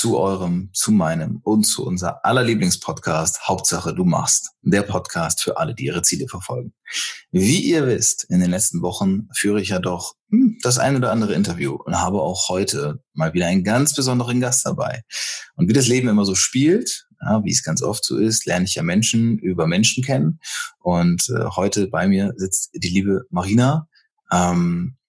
zu eurem, zu meinem und zu unser aller Lieblingspodcast Hauptsache du machst. Der Podcast für alle, die ihre Ziele verfolgen. Wie ihr wisst, in den letzten Wochen führe ich ja doch hm, das ein oder andere Interview und habe auch heute mal wieder einen ganz besonderen Gast dabei. Und wie das Leben immer so spielt, ja, wie es ganz oft so ist, lerne ich ja Menschen über Menschen kennen. Und äh, heute bei mir sitzt die liebe Marina. Ähm, äh,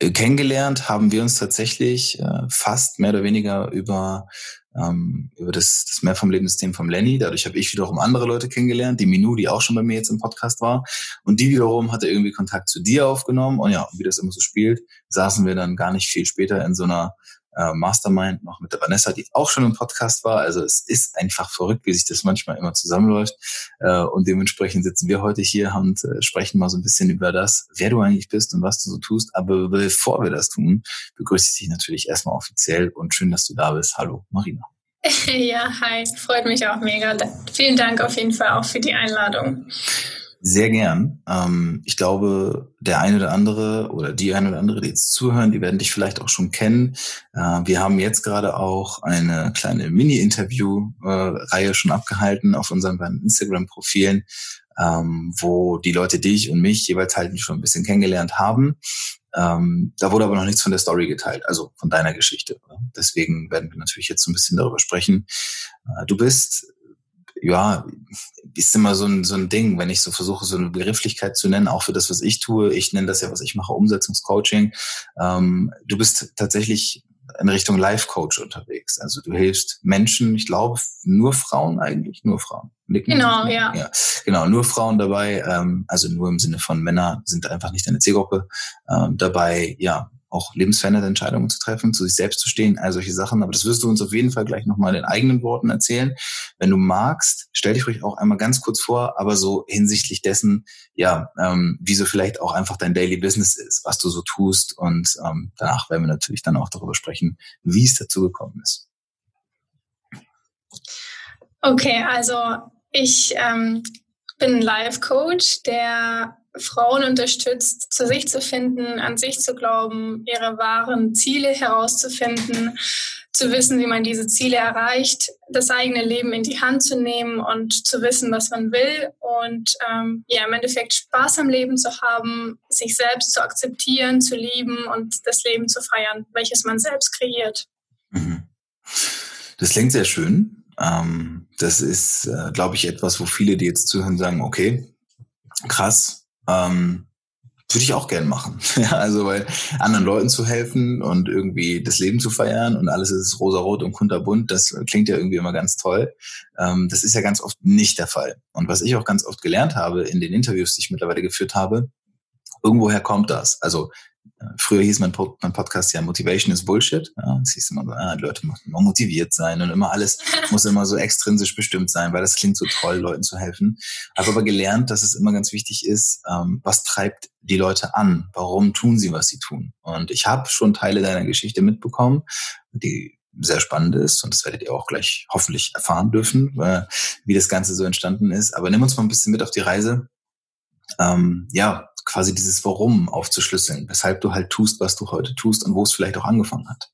kennengelernt haben wir uns tatsächlich äh, fast mehr oder weniger über ähm, über das, das Mehr vom Lebenssystem vom Lenny. Dadurch habe ich wiederum andere Leute kennengelernt, die Minou, die auch schon bei mir jetzt im Podcast war. Und die wiederum hatte irgendwie Kontakt zu dir aufgenommen. Und ja, wie das immer so spielt, saßen wir dann gar nicht viel später in so einer äh, Mastermind noch mit der Vanessa, die auch schon im Podcast war. Also es ist einfach verrückt, wie sich das manchmal immer zusammenläuft. Äh, und dementsprechend sitzen wir heute hier und äh, sprechen mal so ein bisschen über das, wer du eigentlich bist und was du so tust. Aber bevor wir das tun, begrüße ich dich natürlich erstmal offiziell und schön, dass du da bist. Hallo, Marina. Ja, hi, freut mich auch mega. Vielen Dank auf jeden Fall auch für die Einladung. Sehr gern. Ähm, ich glaube, der eine oder andere oder die eine oder andere, die jetzt zuhören, die werden dich vielleicht auch schon kennen. Äh, wir haben jetzt gerade auch eine kleine Mini-Interview-Reihe schon abgehalten auf unseren beiden Instagram-Profilen, ähm, wo die Leute dich und mich jeweils halt schon ein bisschen kennengelernt haben. Ähm, da wurde aber noch nichts von der Story geteilt, also von deiner Geschichte. Deswegen werden wir natürlich jetzt so ein bisschen darüber sprechen. Äh, du bist ja, ist immer so ein, so ein Ding, wenn ich so versuche, so eine Begrifflichkeit zu nennen, auch für das, was ich tue. Ich nenne das ja, was ich mache, Umsetzungscoaching. Ähm, du bist tatsächlich in Richtung Life-Coach unterwegs. Also du hilfst Menschen, ich glaube, nur Frauen eigentlich, nur Frauen. Nicken genau, ja. ja. Genau, nur Frauen dabei, ähm, also nur im Sinne von Männer sind einfach nicht deine Zielgruppe, ähm, dabei, ja, auch lebensverändernde Entscheidungen zu treffen, zu sich selbst zu stehen, all solche Sachen. Aber das wirst du uns auf jeden Fall gleich nochmal in eigenen Worten erzählen. Wenn du magst, stell dich ruhig auch einmal ganz kurz vor, aber so hinsichtlich dessen, ja, ähm, wie so vielleicht auch einfach dein Daily Business ist, was du so tust. Und ähm, danach werden wir natürlich dann auch darüber sprechen, wie es dazu gekommen ist. Okay, also ich ähm, bin Life Coach, der Frauen unterstützt, zu sich zu finden, an sich zu glauben, ihre wahren Ziele herauszufinden, zu wissen, wie man diese Ziele erreicht, das eigene Leben in die Hand zu nehmen und zu wissen, was man will und ähm, ja im Endeffekt Spaß am Leben zu haben, sich selbst zu akzeptieren, zu lieben und das Leben zu feiern, welches man selbst kreiert. Mhm. Das klingt sehr schön. Ähm, das ist, äh, glaube ich, etwas, wo viele, die jetzt zuhören, sagen, okay, krass, ähm, würde ich auch gern machen. ja, also weil anderen Leuten zu helfen und irgendwie das Leben zu feiern und alles ist rosarot und kunterbunt, das klingt ja irgendwie immer ganz toll. Ähm, das ist ja ganz oft nicht der Fall. Und was ich auch ganz oft gelernt habe in den Interviews, die ich mittlerweile geführt habe, irgendwoher kommt das. Also Früher hieß mein, mein, Podcast ja Motivation is Bullshit. Ja, es hieß immer ah, Leute müssen immer motiviert sein und immer alles muss immer so extrinsisch bestimmt sein, weil das klingt so toll, Leuten zu helfen. Habe aber gelernt, dass es immer ganz wichtig ist, ähm, was treibt die Leute an? Warum tun sie, was sie tun? Und ich habe schon Teile deiner Geschichte mitbekommen, die sehr spannend ist und das werdet ihr auch gleich hoffentlich erfahren dürfen, äh, wie das Ganze so entstanden ist. Aber nimm uns mal ein bisschen mit auf die Reise. Ähm, ja, quasi dieses Warum aufzuschlüsseln, weshalb du halt tust, was du heute tust und wo es vielleicht auch angefangen hat.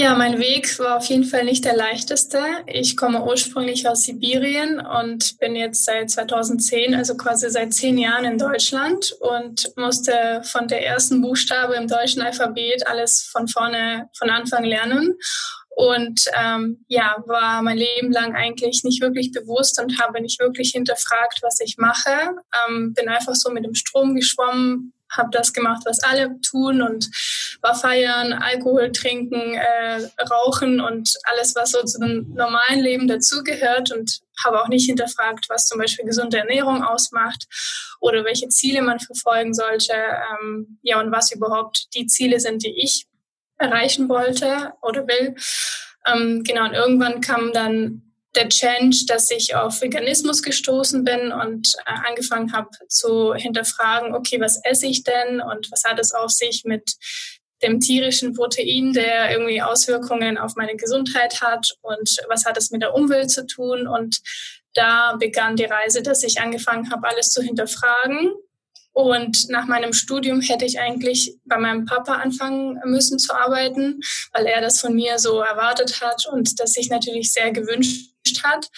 Ja, mein Weg war auf jeden Fall nicht der leichteste. Ich komme ursprünglich aus Sibirien und bin jetzt seit 2010, also quasi seit zehn Jahren in Deutschland und musste von der ersten Buchstabe im deutschen Alphabet alles von vorne, von Anfang lernen. Und ähm, ja, war mein Leben lang eigentlich nicht wirklich bewusst und habe nicht wirklich hinterfragt, was ich mache. Ähm, bin einfach so mit dem Strom geschwommen, habe das gemacht, was alle tun und war feiern, Alkohol trinken, äh, rauchen und alles, was so zu dem normalen Leben dazugehört und habe auch nicht hinterfragt, was zum Beispiel gesunde Ernährung ausmacht oder welche Ziele man verfolgen sollte, ähm, ja und was überhaupt die Ziele sind, die ich erreichen wollte oder will. Ähm, genau, und irgendwann kam dann der Change, dass ich auf Veganismus gestoßen bin und äh, angefangen habe zu hinterfragen, okay, was esse ich denn und was hat es auf sich mit dem tierischen Protein, der irgendwie Auswirkungen auf meine Gesundheit hat und was hat es mit der Umwelt zu tun. Und da begann die Reise, dass ich angefangen habe, alles zu hinterfragen und nach meinem Studium hätte ich eigentlich bei meinem Papa anfangen müssen zu arbeiten, weil er das von mir so erwartet hat und das sich natürlich sehr gewünscht hat.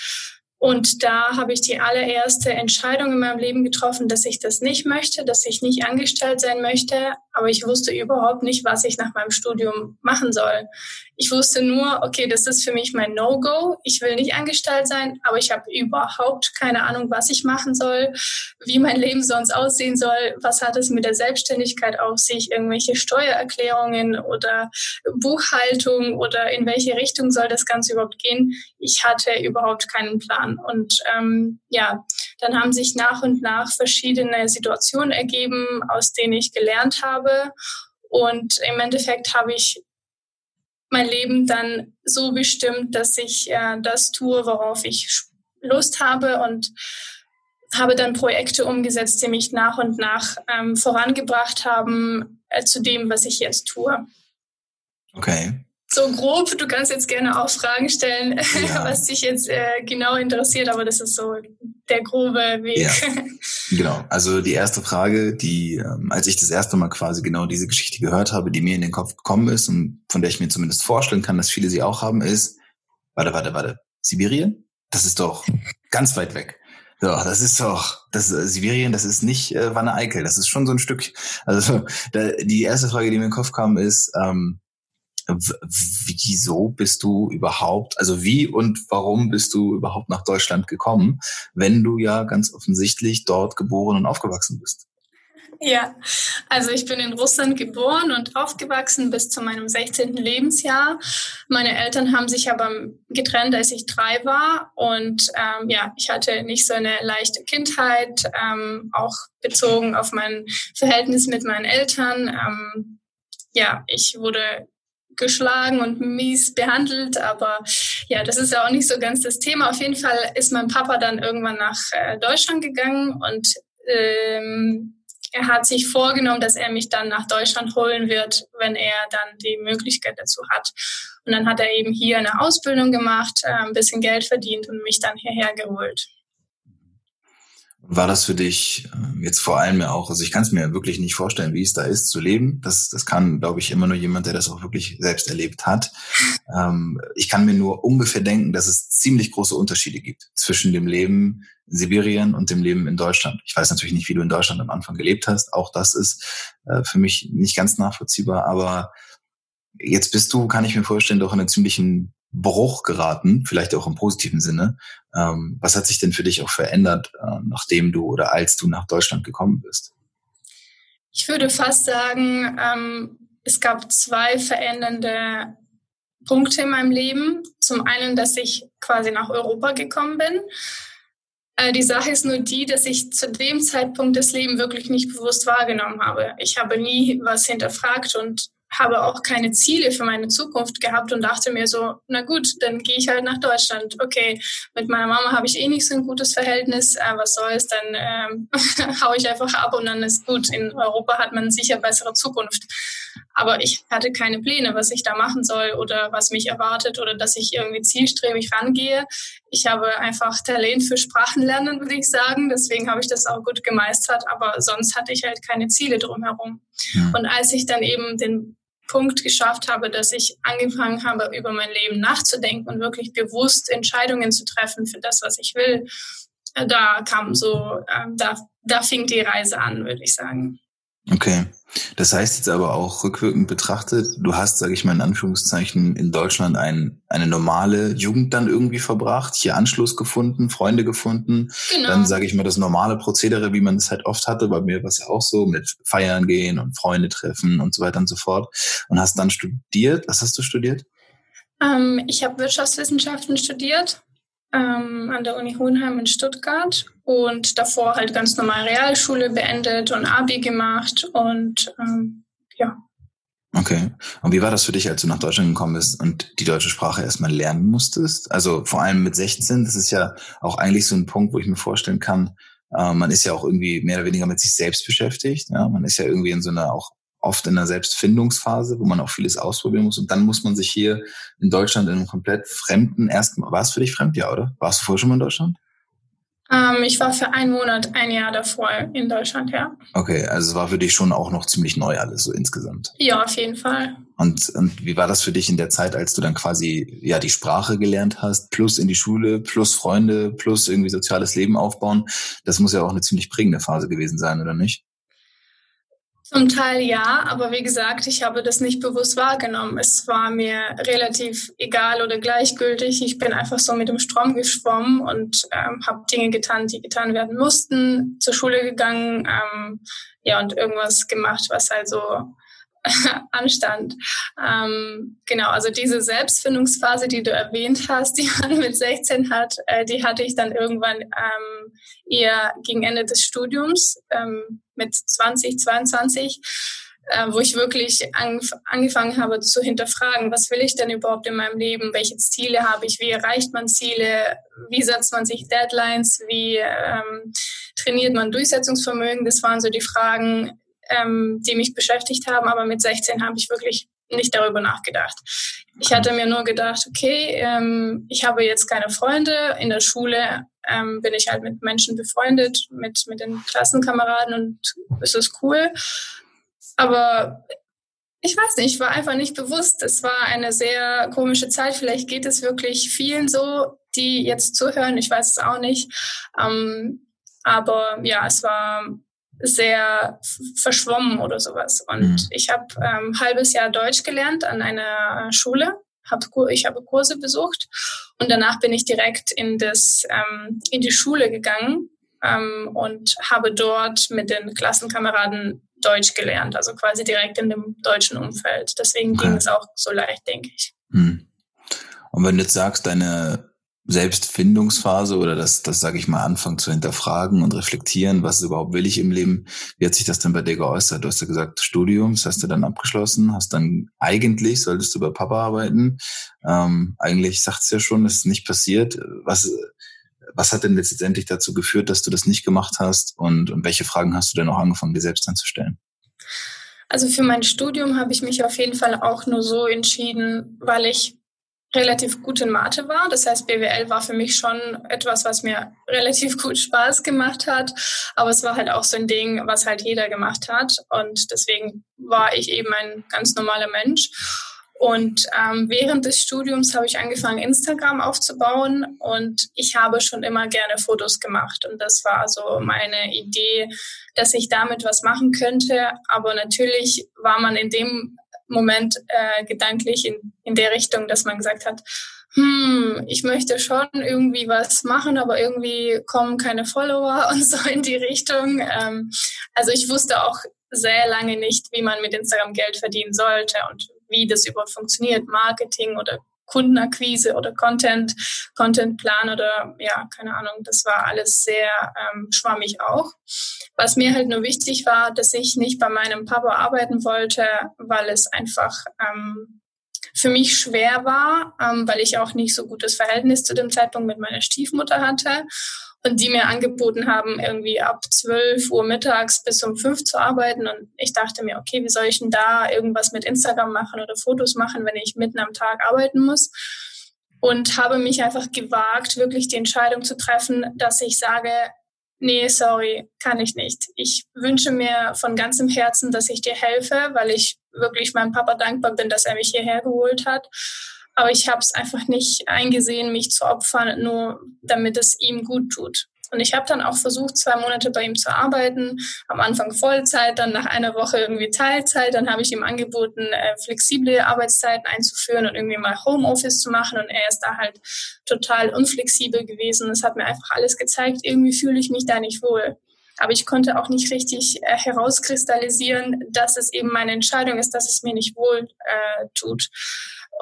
Und da habe ich die allererste Entscheidung in meinem Leben getroffen, dass ich das nicht möchte, dass ich nicht angestellt sein möchte. Aber ich wusste überhaupt nicht, was ich nach meinem Studium machen soll. Ich wusste nur, okay, das ist für mich mein No-Go. Ich will nicht angestellt sein, aber ich habe überhaupt keine Ahnung, was ich machen soll, wie mein Leben sonst aussehen soll. Was hat es mit der Selbstständigkeit auf sich? Irgendwelche Steuererklärungen oder Buchhaltung oder in welche Richtung soll das Ganze überhaupt gehen? Ich hatte überhaupt keinen Plan. Und ähm, ja, dann haben sich nach und nach verschiedene Situationen ergeben, aus denen ich gelernt habe. Und im Endeffekt habe ich mein Leben dann so bestimmt, dass ich äh, das tue, worauf ich Lust habe und habe dann Projekte umgesetzt, die mich nach und nach ähm, vorangebracht haben äh, zu dem, was ich jetzt tue. Okay so grob. Du kannst jetzt gerne auch Fragen stellen, ja. was dich jetzt äh, genau interessiert, aber das ist so der grobe Weg. Ja. Genau. Also die erste Frage, die, ähm, als ich das erste Mal quasi genau diese Geschichte gehört habe, die mir in den Kopf gekommen ist und von der ich mir zumindest vorstellen kann, dass viele sie auch haben, ist, warte, warte, warte, Sibirien? Das ist doch ganz weit weg. Doch, das ist doch, das äh, Sibirien, das ist nicht äh, Wanne Eickel, das ist schon so ein Stück. Also da, die erste Frage, die mir in den Kopf kam, ist, ähm, wieso bist du überhaupt, also wie und warum bist du überhaupt nach Deutschland gekommen, wenn du ja ganz offensichtlich dort geboren und aufgewachsen bist? Ja, also ich bin in Russland geboren und aufgewachsen bis zu meinem 16. Lebensjahr. Meine Eltern haben sich aber getrennt, als ich drei war. Und ähm, ja, ich hatte nicht so eine leichte Kindheit, ähm, auch bezogen auf mein Verhältnis mit meinen Eltern. Ähm, ja, ich wurde geschlagen und mies behandelt, aber ja, das ist ja auch nicht so ganz das Thema. Auf jeden Fall ist mein Papa dann irgendwann nach äh, Deutschland gegangen und ähm, er hat sich vorgenommen, dass er mich dann nach Deutschland holen wird, wenn er dann die Möglichkeit dazu hat. Und dann hat er eben hier eine Ausbildung gemacht, äh, ein bisschen Geld verdient und mich dann hierher geholt. War das für dich äh, jetzt vor allem ja auch, also ich kann es mir wirklich nicht vorstellen, wie es da ist zu leben. Das, das kann, glaube ich, immer nur jemand, der das auch wirklich selbst erlebt hat. Ähm, ich kann mir nur ungefähr denken, dass es ziemlich große Unterschiede gibt zwischen dem Leben in Sibirien und dem Leben in Deutschland. Ich weiß natürlich nicht, wie du in Deutschland am Anfang gelebt hast. Auch das ist äh, für mich nicht ganz nachvollziehbar. Aber jetzt bist du, kann ich mir vorstellen, doch in einer ziemlichen Bruch geraten, vielleicht auch im positiven Sinne. Ähm, was hat sich denn für dich auch verändert, äh, nachdem du oder als du nach Deutschland gekommen bist? Ich würde fast sagen, ähm, es gab zwei verändernde Punkte in meinem Leben. Zum einen, dass ich quasi nach Europa gekommen bin. Äh, die Sache ist nur die, dass ich zu dem Zeitpunkt das Leben wirklich nicht bewusst wahrgenommen habe. Ich habe nie was hinterfragt und habe auch keine Ziele für meine Zukunft gehabt und dachte mir so, na gut, dann gehe ich halt nach Deutschland. Okay, mit meiner Mama habe ich eh nicht so ein gutes Verhältnis, äh, was soll's, dann ähm, hau ich einfach ab und dann ist gut. In Europa hat man sicher bessere Zukunft. Aber ich hatte keine Pläne, was ich da machen soll oder was mich erwartet oder dass ich irgendwie zielstrebig rangehe. Ich habe einfach Talent für Sprachenlernen, würde ich sagen. Deswegen habe ich das auch gut gemeistert. Aber sonst hatte ich halt keine Ziele drumherum. Ja. Und als ich dann eben den Punkt geschafft habe, dass ich angefangen habe, über mein Leben nachzudenken und wirklich bewusst Entscheidungen zu treffen für das, was ich will, äh, da kam so, äh, da, da fing die Reise an, würde ich sagen. Okay. Das heißt jetzt aber auch rückwirkend betrachtet, du hast, sage ich mal in Anführungszeichen, in Deutschland ein, eine normale Jugend dann irgendwie verbracht, hier Anschluss gefunden, Freunde gefunden. Genau. Dann sage ich mal das normale Prozedere, wie man es halt oft hatte. Bei mir war es ja auch so mit Feiern gehen und Freunde treffen und so weiter und so fort. Und hast dann studiert. Was hast du studiert? Ähm, ich habe Wirtschaftswissenschaften studiert ähm, an der Uni Hohenheim in Stuttgart und davor halt ganz normal Realschule beendet und Abi gemacht und ähm, ja. Okay. Und wie war das für dich, als du nach Deutschland gekommen bist und die deutsche Sprache erstmal lernen musstest? Also vor allem mit 16, das ist ja auch eigentlich so ein Punkt, wo ich mir vorstellen kann, äh, man ist ja auch irgendwie mehr oder weniger mit sich selbst beschäftigt. Ja? Man ist ja irgendwie in so einer auch oft in einer Selbstfindungsphase, wo man auch vieles ausprobieren muss. Und dann muss man sich hier in Deutschland in einem komplett fremden ersten, war es für dich fremd, ja, oder? Warst du vorher schon mal in Deutschland? Ähm, ich war für einen Monat, ein Jahr davor in Deutschland, ja. Okay, also es war für dich schon auch noch ziemlich neu alles so insgesamt. Ja, auf jeden Fall. Und, und wie war das für dich in der Zeit, als du dann quasi ja die Sprache gelernt hast, plus in die Schule, plus Freunde, plus irgendwie soziales Leben aufbauen? Das muss ja auch eine ziemlich prägende Phase gewesen sein, oder nicht? Zum Teil ja, aber wie gesagt, ich habe das nicht bewusst wahrgenommen. Es war mir relativ egal oder gleichgültig. Ich bin einfach so mit dem Strom geschwommen und ähm, habe Dinge getan, die getan werden mussten, zur Schule gegangen, ähm, ja und irgendwas gemacht, was halt so anstand. Ähm, genau, also diese Selbstfindungsphase, die du erwähnt hast, die man mit 16 hat, äh, die hatte ich dann irgendwann ähm, eher gegen Ende des Studiums ähm, mit 20, 22 äh, wo ich wirklich angef angefangen habe zu hinterfragen, was will ich denn überhaupt in meinem Leben, welche Ziele habe ich, wie erreicht man Ziele, wie setzt man sich Deadlines, wie ähm, trainiert man Durchsetzungsvermögen, das waren so die Fragen, ähm, die mich beschäftigt haben. Aber mit 16 habe ich wirklich nicht darüber nachgedacht. Ich hatte mir nur gedacht, okay, ähm, ich habe jetzt keine Freunde. In der Schule ähm, bin ich halt mit Menschen befreundet, mit, mit den Klassenkameraden und es ist cool. Aber ich weiß nicht, ich war einfach nicht bewusst. Es war eine sehr komische Zeit. Vielleicht geht es wirklich vielen so, die jetzt zuhören. Ich weiß es auch nicht. Ähm, aber ja, es war sehr verschwommen oder sowas. Und mhm. ich habe ähm, ein halbes Jahr Deutsch gelernt an einer Schule. Hab, ich habe Kurse besucht und danach bin ich direkt in, das, ähm, in die Schule gegangen ähm, und habe dort mit den Klassenkameraden Deutsch gelernt, also quasi direkt in dem deutschen Umfeld. Deswegen ging es auch so leicht, denke ich. Mhm. Und wenn du jetzt sagst, deine Selbstfindungsphase oder das, das sage ich mal, anfangen zu hinterfragen und reflektieren, was überhaupt will ich im Leben. Wie hat sich das denn bei dir geäußert? Du hast ja gesagt, Studium, das hast du dann abgeschlossen, hast dann eigentlich, solltest du bei Papa arbeiten. Ähm, eigentlich sagt es ja schon, es ist nicht passiert. Was, was hat denn letztendlich dazu geführt, dass du das nicht gemacht hast? Und, und welche Fragen hast du denn auch angefangen, dir selbst anzustellen? Also für mein Studium habe ich mich auf jeden Fall auch nur so entschieden, weil ich relativ gut in Mathe war. Das heißt, BWL war für mich schon etwas, was mir relativ gut Spaß gemacht hat. Aber es war halt auch so ein Ding, was halt jeder gemacht hat. Und deswegen war ich eben ein ganz normaler Mensch. Und ähm, während des Studiums habe ich angefangen, Instagram aufzubauen und ich habe schon immer gerne Fotos gemacht. Und das war so meine Idee, dass ich damit was machen könnte. Aber natürlich war man in dem Moment äh, gedanklich in, in der Richtung, dass man gesagt hat, hm, ich möchte schon irgendwie was machen, aber irgendwie kommen keine Follower und so in die Richtung. Ähm, also ich wusste auch sehr lange nicht, wie man mit Instagram Geld verdienen sollte und wie das überhaupt funktioniert, Marketing oder Kundenakquise oder Content, Contentplan oder ja, keine Ahnung, das war alles sehr ähm, schwammig auch. Was mir halt nur wichtig war, dass ich nicht bei meinem Papa arbeiten wollte, weil es einfach ähm, für mich schwer war, ähm, weil ich auch nicht so gutes Verhältnis zu dem Zeitpunkt mit meiner Stiefmutter hatte. Und die mir angeboten haben, irgendwie ab 12 Uhr mittags bis um 5 zu arbeiten. Und ich dachte mir, okay, wie soll ich denn da irgendwas mit Instagram machen oder Fotos machen, wenn ich mitten am Tag arbeiten muss? Und habe mich einfach gewagt, wirklich die Entscheidung zu treffen, dass ich sage, nee, sorry, kann ich nicht. Ich wünsche mir von ganzem Herzen, dass ich dir helfe, weil ich wirklich meinem Papa dankbar bin, dass er mich hierher geholt hat. Aber ich habe es einfach nicht eingesehen, mich zu opfern, nur damit es ihm gut tut. Und ich habe dann auch versucht, zwei Monate bei ihm zu arbeiten. Am Anfang Vollzeit, dann nach einer Woche irgendwie Teilzeit. Dann habe ich ihm angeboten, äh, flexible Arbeitszeiten einzuführen und irgendwie mal Homeoffice zu machen. Und er ist da halt total unflexibel gewesen. Es hat mir einfach alles gezeigt, irgendwie fühle ich mich da nicht wohl. Aber ich konnte auch nicht richtig äh, herauskristallisieren, dass es eben meine Entscheidung ist, dass es mir nicht wohl äh, tut.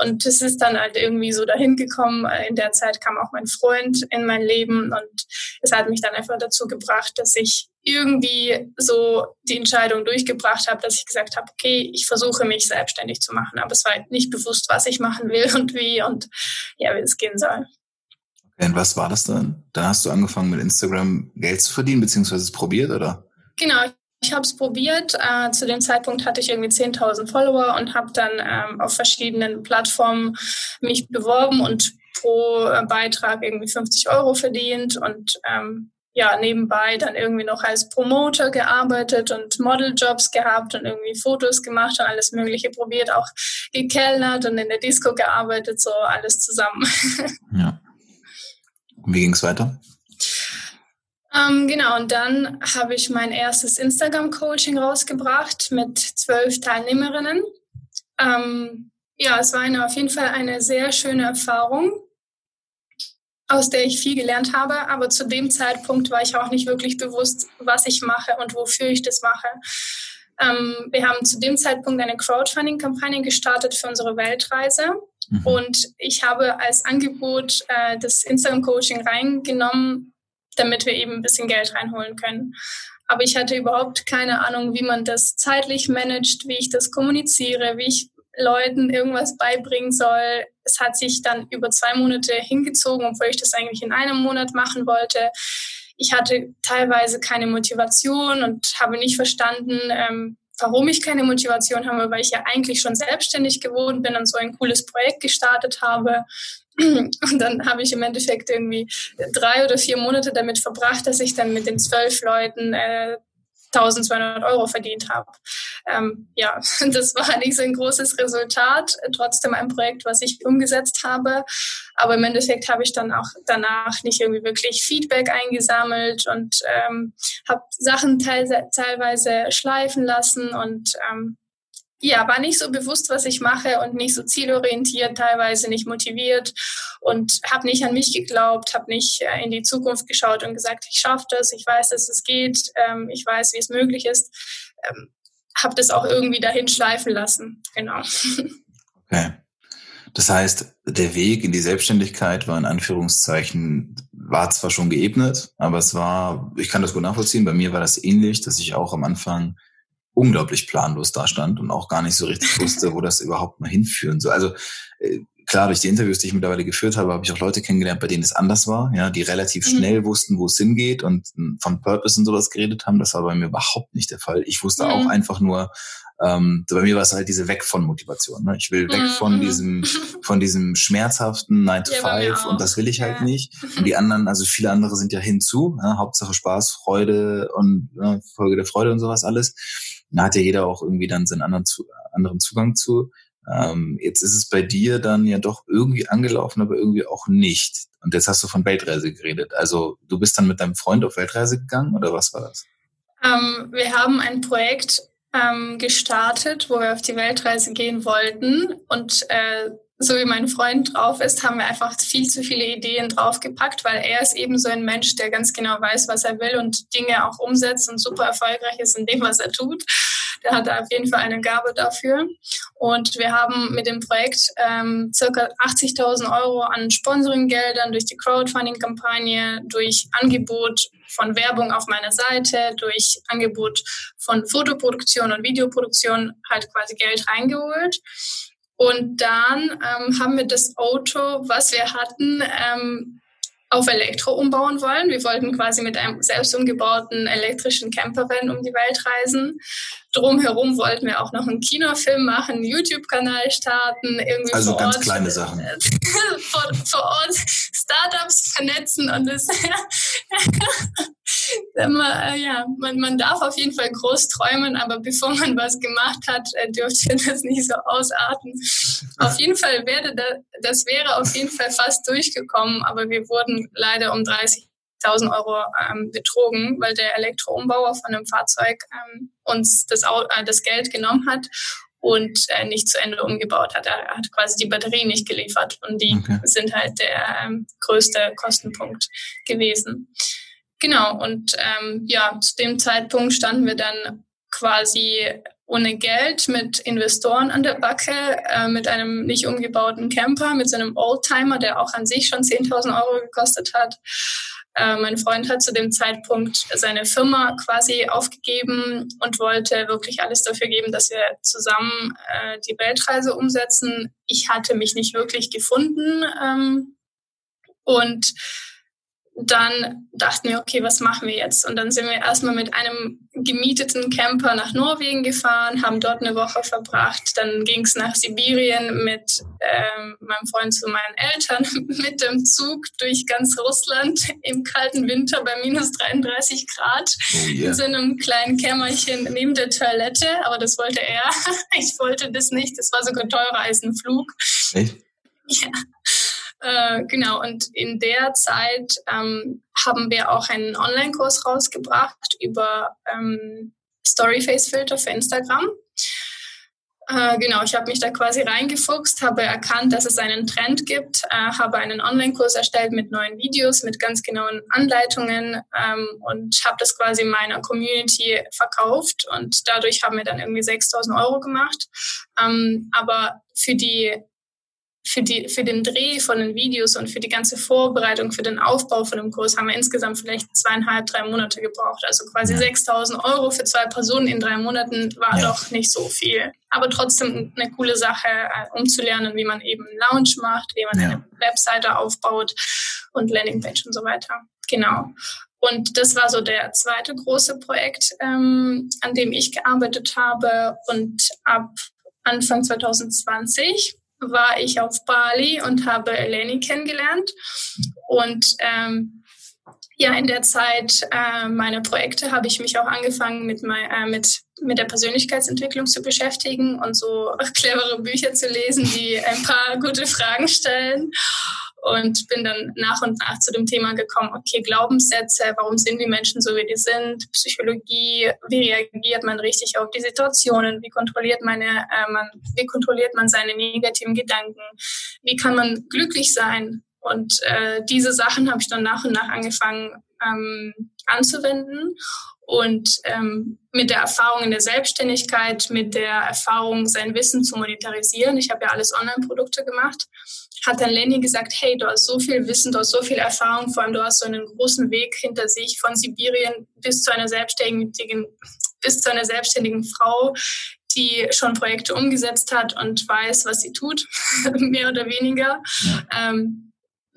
Und es ist dann halt irgendwie so dahin gekommen. In der Zeit kam auch mein Freund in mein Leben und es hat mich dann einfach dazu gebracht, dass ich irgendwie so die Entscheidung durchgebracht habe, dass ich gesagt habe, okay, ich versuche mich selbstständig zu machen, aber es war halt nicht bewusst, was ich machen will und wie und ja, wie es gehen soll. Und was war das dann? Dann hast du angefangen mit Instagram Geld zu verdienen, beziehungsweise es probiert, oder? Genau, ich habe es probiert. Äh, zu dem Zeitpunkt hatte ich irgendwie 10.000 Follower und habe dann ähm, auf verschiedenen Plattformen mich beworben und pro äh, Beitrag irgendwie 50 Euro verdient und ähm, ja, nebenbei dann irgendwie noch als Promoter gearbeitet und Modeljobs gehabt und irgendwie Fotos gemacht und alles Mögliche probiert, auch gekellnert und in der Disco gearbeitet, so alles zusammen. Ja. Und wie ging es weiter? Ähm, genau, und dann habe ich mein erstes Instagram-Coaching rausgebracht mit zwölf Teilnehmerinnen. Ähm, ja, es war eine, auf jeden Fall eine sehr schöne Erfahrung, aus der ich viel gelernt habe. Aber zu dem Zeitpunkt war ich auch nicht wirklich bewusst, was ich mache und wofür ich das mache. Ähm, wir haben zu dem Zeitpunkt eine Crowdfunding-Kampagne gestartet für unsere Weltreise. Mhm. Und ich habe als Angebot äh, das Instagram-Coaching reingenommen, damit wir eben ein bisschen Geld reinholen können. Aber ich hatte überhaupt keine Ahnung, wie man das zeitlich managt, wie ich das kommuniziere, wie ich Leuten irgendwas beibringen soll. Es hat sich dann über zwei Monate hingezogen, obwohl ich das eigentlich in einem Monat machen wollte. Ich hatte teilweise keine Motivation und habe nicht verstanden, ähm, warum ich keine Motivation habe, weil ich ja eigentlich schon selbstständig geworden bin und so ein cooles Projekt gestartet habe. Und dann habe ich im Endeffekt irgendwie drei oder vier Monate damit verbracht, dass ich dann mit den zwölf Leuten äh, 1200 Euro verdient habe. Ähm, ja, das war nicht so ein großes Resultat, trotzdem ein Projekt, was ich umgesetzt habe. Aber im Endeffekt habe ich dann auch danach nicht irgendwie wirklich Feedback eingesammelt und ähm, habe Sachen teil teilweise schleifen lassen und ähm, ja, war nicht so bewusst, was ich mache und nicht so zielorientiert, teilweise nicht motiviert und habe nicht an mich geglaubt, habe nicht äh, in die Zukunft geschaut und gesagt, ich schaffe das, ich weiß, dass es geht, ähm, ich weiß, wie es möglich ist. Ähm, habe das auch irgendwie dahin schleifen lassen, genau. Okay. Das heißt, der Weg in die Selbstständigkeit war in Anführungszeichen, war zwar schon geebnet, aber es war, ich kann das gut nachvollziehen, bei mir war das ähnlich, dass ich auch am Anfang unglaublich planlos dastand und auch gar nicht so richtig wusste, wo das überhaupt mal hinführen soll. Also äh, klar, durch die Interviews, die ich mittlerweile geführt habe, habe ich auch Leute kennengelernt, bei denen es anders war, ja, die relativ mhm. schnell wussten, wo es hingeht und hm, von Purpose und sowas geredet haben. Das war bei mir überhaupt nicht der Fall. Ich wusste mhm. auch einfach nur, ähm, bei mir war es halt diese weg von Motivation. Ne? Ich will weg mhm. von diesem, von diesem schmerzhaften 9 to 5 und das will ich halt ja. nicht. Und die anderen, also viele andere sind ja hinzu, ja, Hauptsache Spaß, Freude und ja, Folge der Freude und sowas alles. Da hat ja jeder auch irgendwie dann seinen anderen, anderen Zugang zu. Ähm, jetzt ist es bei dir dann ja doch irgendwie angelaufen, aber irgendwie auch nicht. Und jetzt hast du von Weltreise geredet. Also du bist dann mit deinem Freund auf Weltreise gegangen oder was war das? Ähm, wir haben ein Projekt ähm, gestartet, wo wir auf die Weltreise gehen wollten. Und äh, so wie mein Freund drauf ist, haben wir einfach viel zu viele Ideen draufgepackt, weil er ist eben so ein Mensch, der ganz genau weiß, was er will und Dinge auch umsetzt und super erfolgreich ist in dem, was er tut. Der hat auf jeden Fall eine Gabe dafür. Und wir haben mit dem Projekt ähm, circa 80.000 Euro an Sponsoringgeldern durch die Crowdfunding-Kampagne, durch Angebot von Werbung auf meiner Seite, durch Angebot von Fotoproduktion und Videoproduktion halt quasi Geld reingeholt. Und dann ähm, haben wir das Auto, was wir hatten, ähm, auf Elektro umbauen wollen. Wir wollten quasi mit einem selbst umgebauten elektrischen Campervan um die Welt reisen. Drumherum wollten wir auch noch einen Kinofilm machen, einen YouTube-Kanal starten, irgendwie also ganz Ort, kleine Sachen. vor, vor Ort Startups vernetzen und das ja, man, man darf auf jeden Fall groß träumen, aber bevor man was gemacht hat, äh, dürfte das nicht so ausarten. Auf jeden Fall wäre das, das wäre auf jeden Fall fast durchgekommen, aber wir wurden leider um 30.000 Euro ähm, betrogen, weil der Elektroumbauer von dem Fahrzeug ähm, uns das, äh, das Geld genommen hat und äh, nicht zu Ende umgebaut hat. Er hat quasi die Batterie nicht geliefert und die okay. sind halt der ähm, größte Kostenpunkt gewesen. Genau, und ähm, ja, zu dem Zeitpunkt standen wir dann quasi ohne Geld mit Investoren an der Backe, äh, mit einem nicht umgebauten Camper, mit so einem Oldtimer, der auch an sich schon 10.000 Euro gekostet hat. Äh, mein Freund hat zu dem Zeitpunkt seine Firma quasi aufgegeben und wollte wirklich alles dafür geben, dass wir zusammen äh, die Weltreise umsetzen. Ich hatte mich nicht wirklich gefunden ähm, und dann dachten wir, okay, was machen wir jetzt? Und dann sind wir erstmal mit einem gemieteten Camper nach Norwegen gefahren, haben dort eine Woche verbracht. Dann ging es nach Sibirien mit ähm, meinem Freund zu meinen Eltern mit dem Zug durch ganz Russland im kalten Winter bei minus 33 Grad oh yeah. in so einem kleinen Kämmerchen neben der Toilette. Aber das wollte er. Ich wollte das nicht. Das war sogar teurer als ein Flug. Echt? Ja. Äh, genau, und in der Zeit ähm, haben wir auch einen Online-Kurs rausgebracht über ähm, Storyface-Filter für Instagram. Äh, genau, ich habe mich da quasi reingefuchst, habe erkannt, dass es einen Trend gibt, äh, habe einen Online-Kurs erstellt mit neuen Videos, mit ganz genauen Anleitungen ähm, und habe das quasi meiner Community verkauft und dadurch haben wir dann irgendwie 6000 Euro gemacht. Ähm, aber für die für, die, für den Dreh von den Videos und für die ganze Vorbereitung, für den Aufbau von dem Kurs haben wir insgesamt vielleicht zweieinhalb, drei Monate gebraucht. Also quasi ja. 6000 Euro für zwei Personen in drei Monaten war ja. doch nicht so viel. Aber trotzdem eine coole Sache, äh, um zu lernen, wie man eben einen Lounge macht, wie man ja. eine Webseite aufbaut und Landingpage und so weiter. Genau. Und das war so der zweite große Projekt, ähm, an dem ich gearbeitet habe. Und ab Anfang 2020 war ich auf Bali und habe Eleni kennengelernt. Und ähm, ja, in der Zeit äh, meiner Projekte habe ich mich auch angefangen mit, mein, äh, mit, mit der Persönlichkeitsentwicklung zu beschäftigen und so clevere Bücher zu lesen, die ein paar gute Fragen stellen und bin dann nach und nach zu dem Thema gekommen, okay, Glaubenssätze, warum sind die Menschen so, wie die sind, Psychologie, wie reagiert man richtig auf die Situationen, wie kontrolliert, meine, äh, man, wie kontrolliert man seine negativen Gedanken, wie kann man glücklich sein. Und äh, diese Sachen habe ich dann nach und nach angefangen ähm, anzuwenden. Und ähm, mit der Erfahrung in der Selbstständigkeit, mit der Erfahrung, sein Wissen zu monetarisieren, ich habe ja alles Online-Produkte gemacht, hat dann Lenny gesagt, hey, du hast so viel Wissen, du hast so viel Erfahrung, vor allem du hast so einen großen Weg hinter sich von Sibirien bis zu einer selbstständigen, bis zu einer selbstständigen Frau, die schon Projekte umgesetzt hat und weiß, was sie tut, mehr oder weniger. Ja. Ähm,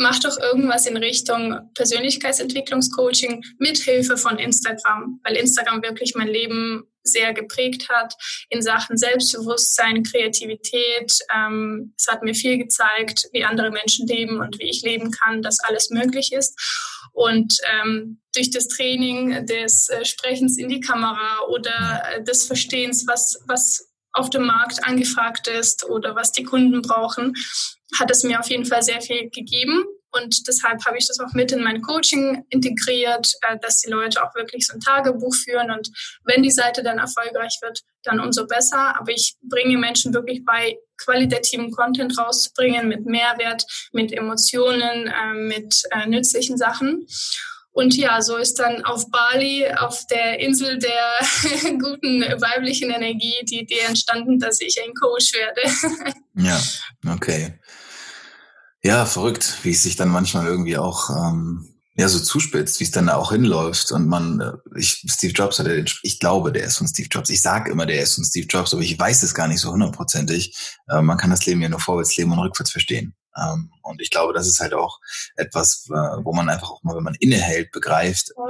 mach doch irgendwas in Richtung Persönlichkeitsentwicklungscoaching mit Hilfe von Instagram, weil Instagram wirklich mein Leben sehr geprägt hat in Sachen Selbstbewusstsein, Kreativität. Ähm, es hat mir viel gezeigt, wie andere Menschen leben und wie ich leben kann, dass alles möglich ist. Und ähm, durch das Training des äh, Sprechens in die Kamera oder äh, des Verstehens, was, was auf dem Markt angefragt ist oder was die Kunden brauchen, hat es mir auf jeden Fall sehr viel gegeben. Und deshalb habe ich das auch mit in mein Coaching integriert, äh, dass die Leute auch wirklich so ein Tagebuch führen. Und wenn die Seite dann erfolgreich wird, dann umso besser. Aber ich bringe Menschen wirklich bei, qualitativen Content rauszubringen mit Mehrwert, mit Emotionen, äh, mit äh, nützlichen Sachen. Und ja, so ist dann auf Bali, auf der Insel der guten weiblichen Energie, die Idee entstanden, dass ich ein Coach werde. ja, okay. Ja, verrückt, wie es sich dann manchmal irgendwie auch ähm, ja so zuspitzt, wie es dann auch hinläuft. Und man, äh, ich, Steve Jobs hat den, ich glaube, der ist von Steve Jobs. Ich sage immer, der ist von Steve Jobs, aber ich weiß es gar nicht so hundertprozentig. Äh, man kann das Leben ja nur vorwärts leben und rückwärts verstehen. Ähm, und ich glaube, das ist halt auch etwas, wo man einfach auch mal, wenn man innehält, begreift, oh,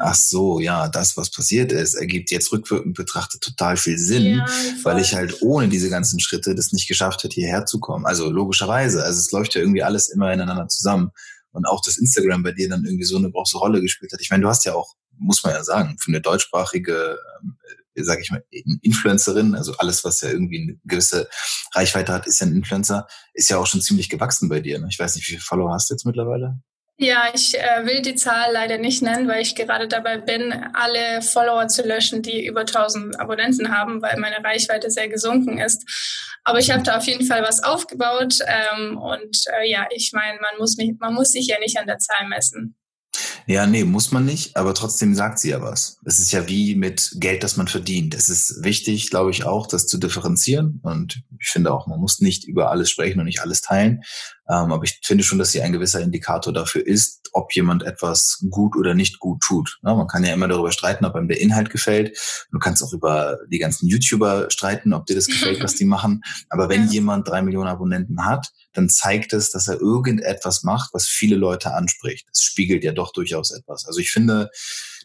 ach so, ja, das, was passiert ist, ergibt jetzt rückwirkend betrachtet total viel Sinn, ja, weil ich halt ohne diese ganzen Schritte das nicht geschafft hätte, hierher zu kommen. Also logischerweise, also es läuft ja irgendwie alles immer ineinander zusammen. Und auch das Instagram bei dir dann irgendwie so eine große Rolle gespielt hat. Ich meine, du hast ja auch, muss man ja sagen, für eine deutschsprachige ähm, sage ich mal, Influencerin, also alles, was ja irgendwie eine gewisse Reichweite hat, ist ja ein Influencer, ist ja auch schon ziemlich gewachsen bei dir. Ne? Ich weiß nicht, wie viele Follower hast du jetzt mittlerweile? Ja, ich äh, will die Zahl leider nicht nennen, weil ich gerade dabei bin, alle Follower zu löschen, die über 1000 Abonnenten haben, weil meine Reichweite sehr gesunken ist. Aber ich habe da auf jeden Fall was aufgebaut ähm, und äh, ja, ich meine, man muss mich, man muss sich ja nicht an der Zahl messen. Ja, nee, muss man nicht, aber trotzdem sagt sie ja was. Es ist ja wie mit Geld, das man verdient. Es ist wichtig, glaube ich, auch, das zu differenzieren. Und ich finde auch, man muss nicht über alles sprechen und nicht alles teilen. Ähm, aber ich finde schon, dass sie ein gewisser Indikator dafür ist, ob jemand etwas gut oder nicht gut tut. Ja, man kann ja immer darüber streiten, ob einem der Inhalt gefällt. Du kannst auch über die ganzen YouTuber streiten, ob dir das gefällt, was die machen. Aber wenn ja. jemand drei Millionen Abonnenten hat, dann zeigt es, dass er irgendetwas macht, was viele Leute anspricht. Das spiegelt ja doch durchaus etwas. Also ich finde,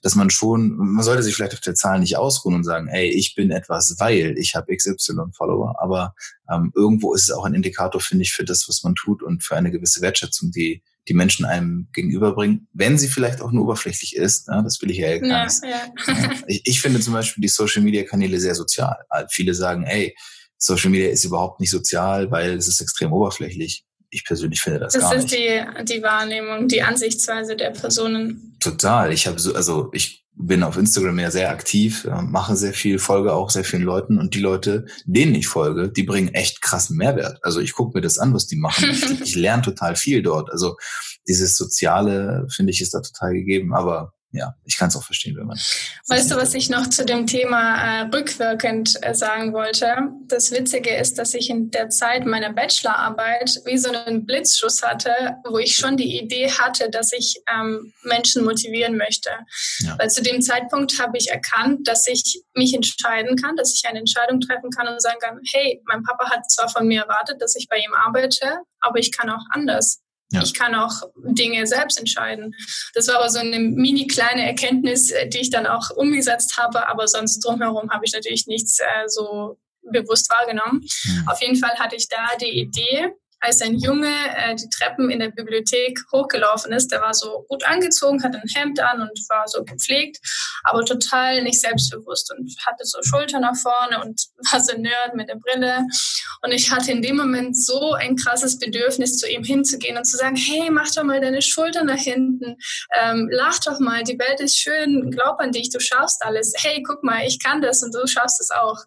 dass man schon, man sollte sich vielleicht auf der Zahl nicht ausruhen und sagen, ey, ich bin etwas, weil ich habe XY Follower, aber ähm, irgendwo ist es auch ein Indikator, finde ich, für das, was man tut und für eine gewisse Wertschätzung, die die Menschen einem gegenüberbringen, wenn sie vielleicht auch nur oberflächlich ist. Ja, das will ich ja gar nicht. Ja, ja. Ich, ich finde zum Beispiel die Social-Media-Kanäle sehr sozial. Viele sagen, ey, Social Media ist überhaupt nicht sozial, weil es ist extrem oberflächlich ich persönlich finde das, das gar nicht. Das ist die, die Wahrnehmung, die Ansichtsweise der Personen. Total. Ich habe so, also ich bin auf Instagram ja sehr aktiv, mache sehr viel, folge auch sehr vielen Leuten und die Leute, denen ich folge, die bringen echt krassen Mehrwert. Also ich gucke mir das an, was die machen. ich, ich lerne total viel dort. Also dieses Soziale, finde ich, ist da total gegeben. Aber ja, ich kann es auch verstehen, wenn man. Weißt du, was ich noch zu dem Thema äh, rückwirkend äh, sagen wollte? Das Witzige ist, dass ich in der Zeit meiner Bachelorarbeit wie so einen Blitzschuss hatte, wo ich schon die Idee hatte, dass ich ähm, Menschen motivieren möchte. Ja. Weil zu dem Zeitpunkt habe ich erkannt, dass ich mich entscheiden kann, dass ich eine Entscheidung treffen kann und sagen kann, hey, mein Papa hat zwar von mir erwartet, dass ich bei ihm arbeite, aber ich kann auch anders. Ja. Ich kann auch Dinge selbst entscheiden. Das war aber so eine mini kleine Erkenntnis, äh, die ich dann auch umgesetzt habe, aber sonst drumherum habe ich natürlich nichts äh, so bewusst wahrgenommen. Mhm. Auf jeden Fall hatte ich da die Idee, als ein Junge äh, die Treppen in der Bibliothek hochgelaufen ist. Der war so gut angezogen, hatte ein Hemd an und war so gepflegt, aber total nicht selbstbewusst und hatte so Schulter nach vorne und war so Nerd mit der Brille. Und ich hatte in dem Moment so ein krasses Bedürfnis, zu ihm hinzugehen und zu sagen, hey, mach doch mal deine Schulter nach hinten, ähm, lach doch mal, die Welt ist schön, glaub an dich, du schaffst alles. Hey, guck mal, ich kann das und du schaffst es auch.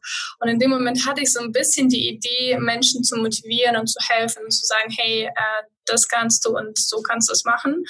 Und in dem Moment hatte ich so ein bisschen die Idee, Menschen zu motivieren und zu helfen und zu sagen, hey, äh, das kannst du und so kannst du es machen.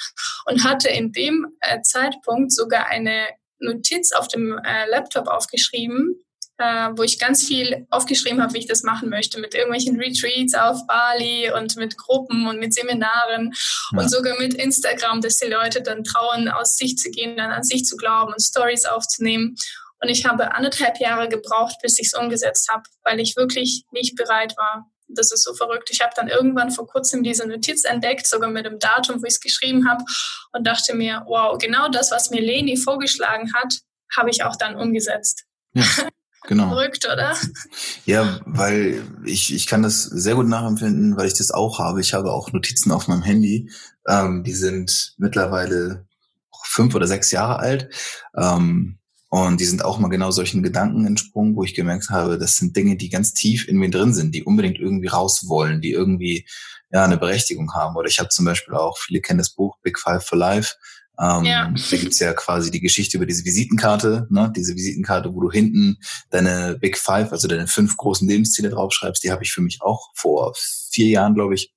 Und hatte in dem äh, Zeitpunkt sogar eine Notiz auf dem äh, Laptop aufgeschrieben, äh, wo ich ganz viel aufgeschrieben habe, wie ich das machen möchte, mit irgendwelchen Retreats auf Bali und mit Gruppen und mit Seminaren ja. und sogar mit Instagram, dass die Leute dann trauen, aus sich zu gehen, dann an sich zu glauben und Stories aufzunehmen. Und ich habe anderthalb Jahre gebraucht, bis ich es umgesetzt habe, weil ich wirklich nicht bereit war das ist so verrückt. Ich habe dann irgendwann vor kurzem diese Notiz entdeckt, sogar mit dem Datum, wo ich es geschrieben habe und dachte mir, wow, genau das, was mir Leni vorgeschlagen hat, habe ich auch dann umgesetzt. Ja. Genau. Verrückt, oder? Ja, weil ich, ich kann das sehr gut nachempfinden, weil ich das auch habe. Ich habe auch Notizen auf meinem Handy. Ähm, die sind mittlerweile fünf oder sechs Jahre alt. Ähm, und die sind auch mal genau solchen Gedanken entsprungen, wo ich gemerkt habe, das sind Dinge, die ganz tief in mir drin sind, die unbedingt irgendwie raus wollen, die irgendwie ja eine Berechtigung haben. Oder ich habe zum Beispiel auch, viele kennen das Buch Big Five for Life. Ähm, ja. Da gibt's ja quasi die Geschichte über diese Visitenkarte, ne? diese Visitenkarte, wo du hinten deine Big Five, also deine fünf großen Lebensziele draufschreibst. Die habe ich für mich auch vor vier Jahren, glaube ich,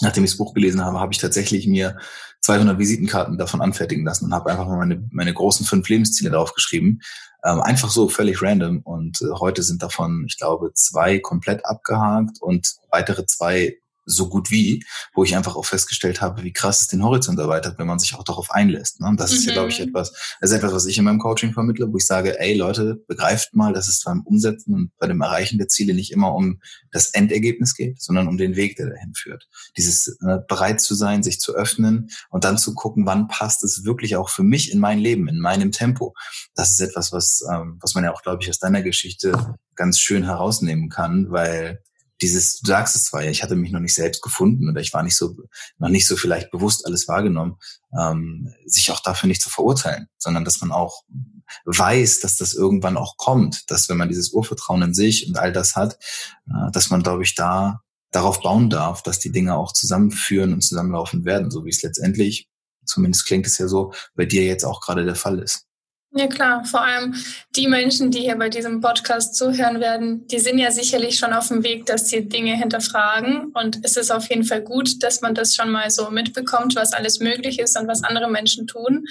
nachdem ich das Buch gelesen habe, habe ich tatsächlich mir 200 Visitenkarten davon anfertigen lassen und habe einfach mal meine, meine großen fünf Lebensziele draufgeschrieben. Ähm, einfach so völlig random. Und äh, heute sind davon, ich glaube, zwei komplett abgehakt und weitere zwei so gut wie, wo ich einfach auch festgestellt habe, wie krass es den Horizont erweitert, wenn man sich auch darauf einlässt. Ne? Das ist ja, glaube ich, mhm. etwas, das ist etwas, was ich in meinem Coaching vermittle, wo ich sage, ey Leute, begreift mal, dass es beim Umsetzen und bei dem Erreichen der Ziele nicht immer um das Endergebnis geht, sondern um den Weg, der dahin führt. Dieses äh, bereit zu sein, sich zu öffnen und dann zu gucken, wann passt es wirklich auch für mich in mein Leben, in meinem Tempo. Das ist etwas, was, ähm, was man ja auch, glaube ich, aus deiner Geschichte ganz schön herausnehmen kann, weil dieses, du sagst es zwar, ich hatte mich noch nicht selbst gefunden oder ich war nicht so, noch nicht so vielleicht bewusst alles wahrgenommen, ähm, sich auch dafür nicht zu verurteilen, sondern dass man auch weiß, dass das irgendwann auch kommt, dass wenn man dieses Urvertrauen in sich und all das hat, äh, dass man, glaube ich, da darauf bauen darf, dass die Dinge auch zusammenführen und zusammenlaufen werden, so wie es letztendlich, zumindest klingt es ja so, bei dir jetzt auch gerade der Fall ist. Ja klar, vor allem die Menschen, die hier bei diesem Podcast zuhören werden, die sind ja sicherlich schon auf dem Weg, dass sie Dinge hinterfragen. Und es ist auf jeden Fall gut, dass man das schon mal so mitbekommt, was alles möglich ist und was andere Menschen tun.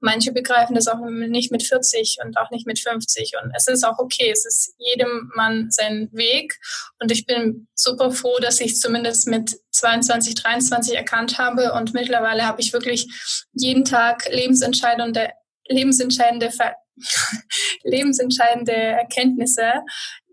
Manche begreifen das auch nicht mit 40 und auch nicht mit 50. Und es ist auch okay. Es ist jedem Mann sein Weg. Und ich bin super froh, dass ich es zumindest mit 22, 23 erkannt habe. Und mittlerweile habe ich wirklich jeden Tag lebensentscheidende lebensentscheidende, lebensentscheidende Erkenntnisse,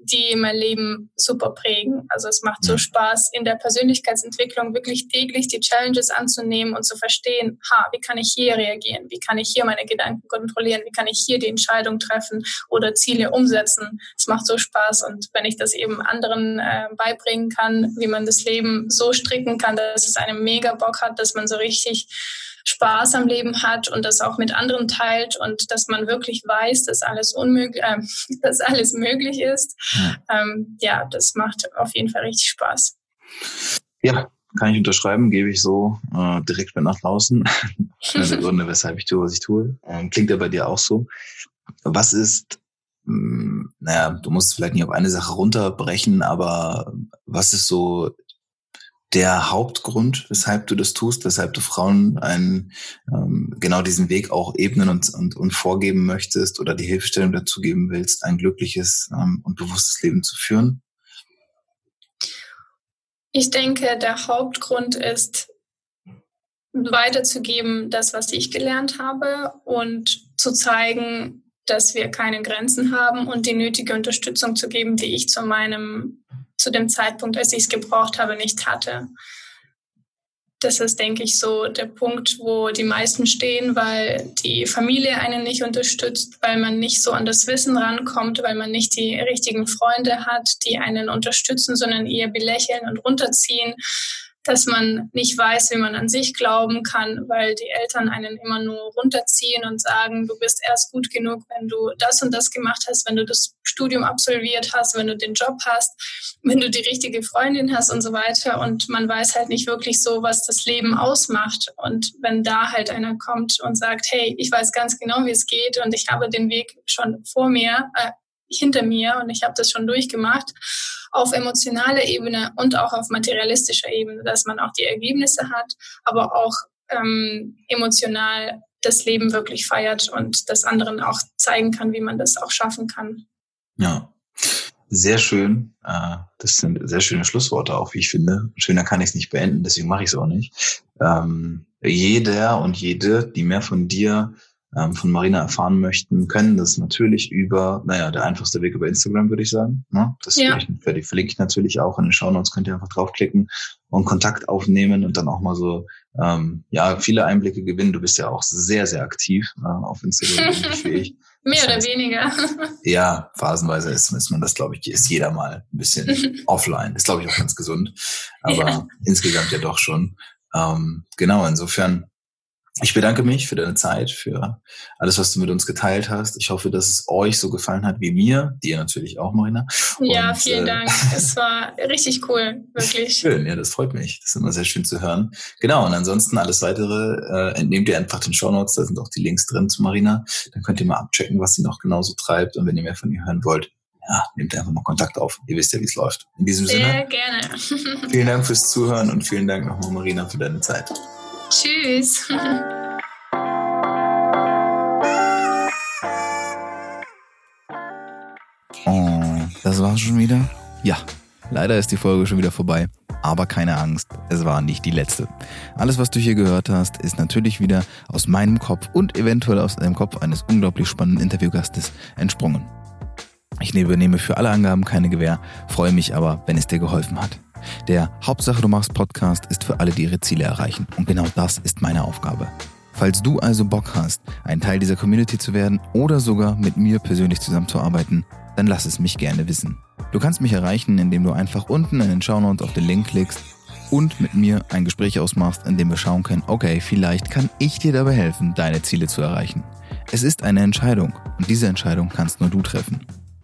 die mein Leben super prägen. Also es macht so Spaß, in der Persönlichkeitsentwicklung wirklich täglich die Challenges anzunehmen und zu verstehen, ha, wie kann ich hier reagieren? Wie kann ich hier meine Gedanken kontrollieren? Wie kann ich hier die Entscheidung treffen oder Ziele umsetzen? Es macht so Spaß und wenn ich das eben anderen äh, beibringen kann, wie man das Leben so stricken kann, dass es einem mega Bock hat, dass man so richtig Spaß am Leben hat und das auch mit anderen teilt und dass man wirklich weiß, dass alles unmöglich, äh, dass alles möglich ist. Ja. Ähm, ja, das macht auf jeden Fall richtig Spaß. Ja, kann ich unterschreiben, gebe ich so äh, direkt mit nach draußen. Eine Gründe, weshalb ich tue, was ich tue. Ähm, klingt ja bei dir auch so. Was ist, mh, hm, naja, du musst vielleicht nicht auf eine Sache runterbrechen, aber was ist so der Hauptgrund, weshalb du das tust, weshalb du Frauen einen, ähm, genau diesen Weg auch ebnen und, und, und vorgeben möchtest oder die Hilfestellung dazu geben willst, ein glückliches ähm, und bewusstes Leben zu führen? Ich denke, der Hauptgrund ist, weiterzugeben, das, was ich gelernt habe und zu zeigen, dass wir keine Grenzen haben und die nötige Unterstützung zu geben, die ich zu meinem zu dem Zeitpunkt, als ich es gebraucht habe, nicht hatte. Das ist, denke ich, so der Punkt, wo die meisten stehen, weil die Familie einen nicht unterstützt, weil man nicht so an das Wissen rankommt, weil man nicht die richtigen Freunde hat, die einen unterstützen, sondern eher belächeln und runterziehen, dass man nicht weiß, wie man an sich glauben kann, weil die Eltern einen immer nur runterziehen und sagen, du bist erst gut genug, wenn du das und das gemacht hast, wenn du das Studium absolviert hast, wenn du den Job hast, wenn du die richtige Freundin hast und so weiter. Und man weiß halt nicht wirklich so, was das Leben ausmacht. Und wenn da halt einer kommt und sagt, hey, ich weiß ganz genau, wie es geht und ich habe den Weg schon vor mir, äh, hinter mir und ich habe das schon durchgemacht auf emotionaler Ebene und auch auf materialistischer Ebene, dass man auch die Ergebnisse hat, aber auch ähm, emotional das Leben wirklich feiert und das anderen auch zeigen kann, wie man das auch schaffen kann. Ja, sehr schön. Äh, das sind sehr schöne Schlussworte auch, wie ich finde. Schöner kann ich es nicht beenden, deswegen mache ich es auch nicht. Ähm, jeder und jede, die mehr von dir ähm, von Marina erfahren möchten, können das natürlich über, naja, der einfachste Weg über Instagram, würde ich sagen. Ne? Das ja. ich, verlinke ich natürlich auch in den Shownotes, könnt ihr einfach draufklicken und Kontakt aufnehmen und dann auch mal so, ähm, ja, viele Einblicke gewinnen. Du bist ja auch sehr, sehr aktiv äh, auf Instagram, wie ich. Mehr oder heißt, weniger. ja, phasenweise ist, ist man das, glaube ich, ist jeder mal ein bisschen offline. Ist, glaube ich, auch ganz gesund. Aber ja. insgesamt ja doch schon. Ähm, genau, insofern ich bedanke mich für deine Zeit, für alles, was du mit uns geteilt hast. Ich hoffe, dass es euch so gefallen hat wie mir, dir natürlich auch, Marina. Ja, Und, vielen äh, Dank. Es war richtig cool, wirklich. Schön, ja, das freut mich. Das ist immer sehr schön zu hören. Genau, und ansonsten alles weitere äh, entnehmt ihr einfach den Show Notes, da sind auch die Links drin zu Marina. Dann könnt ihr mal abchecken, was sie noch genauso treibt. Und wenn ihr mehr von ihr hören wollt, ja, nehmt einfach mal Kontakt auf. Ihr wisst ja, wie es läuft. In diesem Sinne. Sehr gerne. vielen Dank fürs Zuhören und vielen Dank nochmal, Marina, für deine Zeit. Tschüss. Oh, das war's schon wieder? Ja, leider ist die Folge schon wieder vorbei. aber keine Angst, es war nicht die letzte. Alles, was du hier gehört hast, ist natürlich wieder aus meinem Kopf und eventuell aus dem Kopf eines unglaublich spannenden Interviewgastes entsprungen. Ich übernehme für alle Angaben keine Gewähr, freue mich aber, wenn es dir geholfen hat. Der Hauptsache du machst Podcast ist für alle, die ihre Ziele erreichen. Und genau das ist meine Aufgabe. Falls du also Bock hast, ein Teil dieser Community zu werden oder sogar mit mir persönlich zusammenzuarbeiten, dann lass es mich gerne wissen. Du kannst mich erreichen, indem du einfach unten in den Shownotes auf den Link klickst und mit mir ein Gespräch ausmachst, in dem wir schauen können, okay, vielleicht kann ich dir dabei helfen, deine Ziele zu erreichen. Es ist eine Entscheidung und diese Entscheidung kannst nur du treffen.